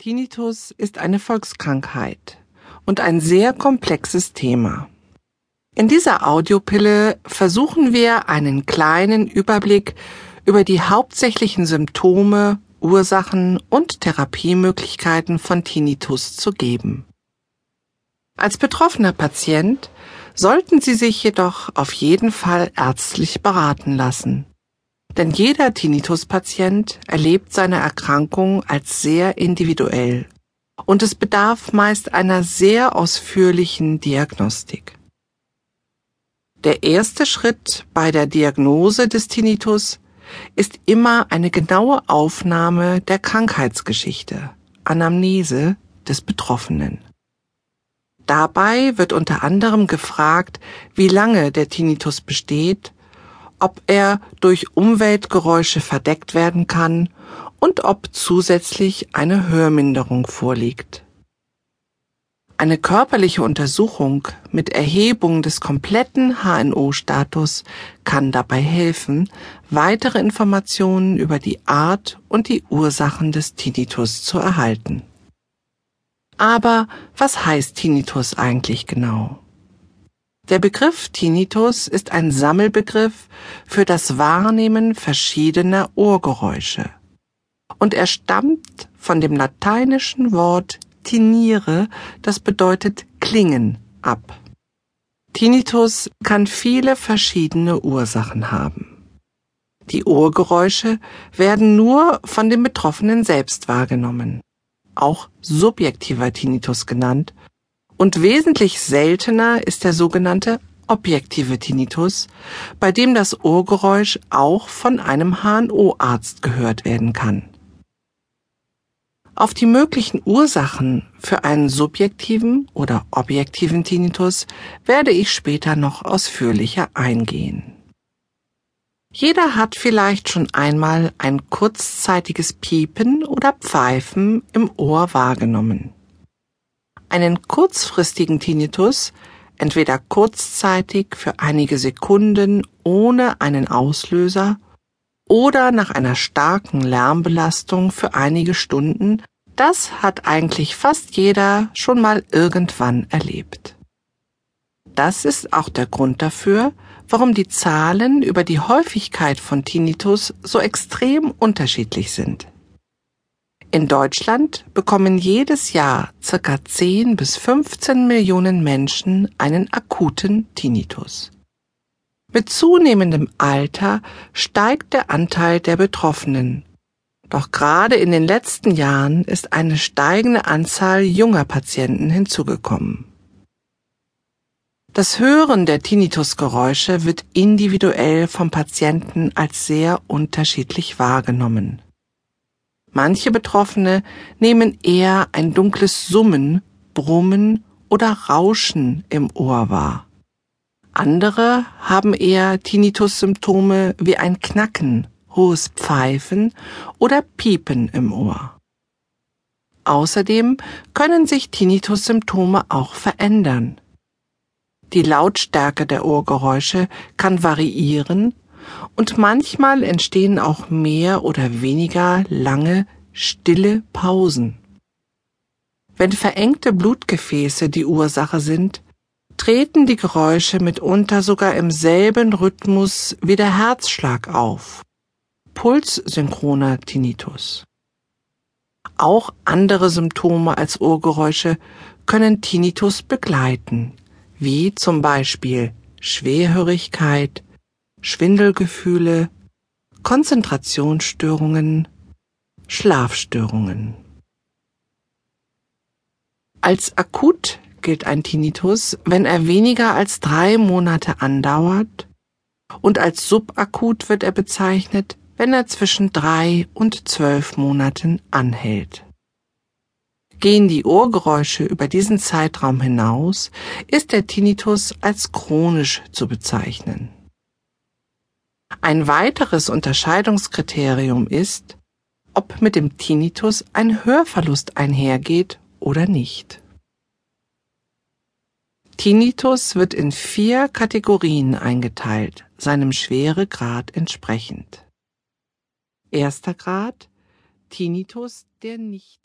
Tinnitus ist eine Volkskrankheit und ein sehr komplexes Thema. In dieser Audiopille versuchen wir einen kleinen Überblick über die hauptsächlichen Symptome, Ursachen und Therapiemöglichkeiten von Tinnitus zu geben. Als betroffener Patient sollten Sie sich jedoch auf jeden Fall ärztlich beraten lassen. Denn jeder Tinnitus-Patient erlebt seine Erkrankung als sehr individuell und es bedarf meist einer sehr ausführlichen Diagnostik. Der erste Schritt bei der Diagnose des Tinnitus ist immer eine genaue Aufnahme der Krankheitsgeschichte, Anamnese des Betroffenen. Dabei wird unter anderem gefragt, wie lange der Tinnitus besteht, ob er durch Umweltgeräusche verdeckt werden kann und ob zusätzlich eine Hörminderung vorliegt. Eine körperliche Untersuchung mit Erhebung des kompletten HNO-Status kann dabei helfen, weitere Informationen über die Art und die Ursachen des Tinnitus zu erhalten. Aber was heißt Tinnitus eigentlich genau? Der Begriff Tinnitus ist ein Sammelbegriff für das Wahrnehmen verschiedener Ohrgeräusche. Und er stammt von dem lateinischen Wort tinniere, das bedeutet klingen, ab. Tinnitus kann viele verschiedene Ursachen haben. Die Ohrgeräusche werden nur von dem Betroffenen selbst wahrgenommen, auch subjektiver Tinnitus genannt, und wesentlich seltener ist der sogenannte objektive Tinnitus, bei dem das Ohrgeräusch auch von einem HNO-Arzt gehört werden kann. Auf die möglichen Ursachen für einen subjektiven oder objektiven Tinnitus werde ich später noch ausführlicher eingehen. Jeder hat vielleicht schon einmal ein kurzzeitiges Piepen oder Pfeifen im Ohr wahrgenommen. Einen kurzfristigen Tinnitus, entweder kurzzeitig für einige Sekunden ohne einen Auslöser oder nach einer starken Lärmbelastung für einige Stunden, das hat eigentlich fast jeder schon mal irgendwann erlebt. Das ist auch der Grund dafür, warum die Zahlen über die Häufigkeit von Tinnitus so extrem unterschiedlich sind. In Deutschland bekommen jedes Jahr circa 10 bis 15 Millionen Menschen einen akuten Tinnitus. Mit zunehmendem Alter steigt der Anteil der Betroffenen. Doch gerade in den letzten Jahren ist eine steigende Anzahl junger Patienten hinzugekommen. Das Hören der Tinnitusgeräusche wird individuell vom Patienten als sehr unterschiedlich wahrgenommen. Manche Betroffene nehmen eher ein dunkles Summen, Brummen oder Rauschen im Ohr wahr. Andere haben eher Tinnitus-Symptome wie ein Knacken, hohes Pfeifen oder Piepen im Ohr. Außerdem können sich Tinnitus-Symptome auch verändern. Die Lautstärke der Ohrgeräusche kann variieren und manchmal entstehen auch mehr oder weniger lange, stille Pausen. Wenn verengte Blutgefäße die Ursache sind, treten die Geräusche mitunter sogar im selben Rhythmus wie der Herzschlag auf. Pulssynchroner Tinnitus. Auch andere Symptome als Ohrgeräusche können Tinnitus begleiten, wie zum Beispiel Schwerhörigkeit, Schwindelgefühle, Konzentrationsstörungen, Schlafstörungen. Als akut gilt ein Tinnitus, wenn er weniger als drei Monate andauert und als subakut wird er bezeichnet, wenn er zwischen drei und zwölf Monaten anhält. Gehen die Ohrgeräusche über diesen Zeitraum hinaus, ist der Tinnitus als chronisch zu bezeichnen. Ein weiteres Unterscheidungskriterium ist, ob mit dem Tinnitus ein Hörverlust einhergeht oder nicht. Tinnitus wird in vier Kategorien eingeteilt, seinem Schweregrad entsprechend. Erster Grad Tinnitus, der nicht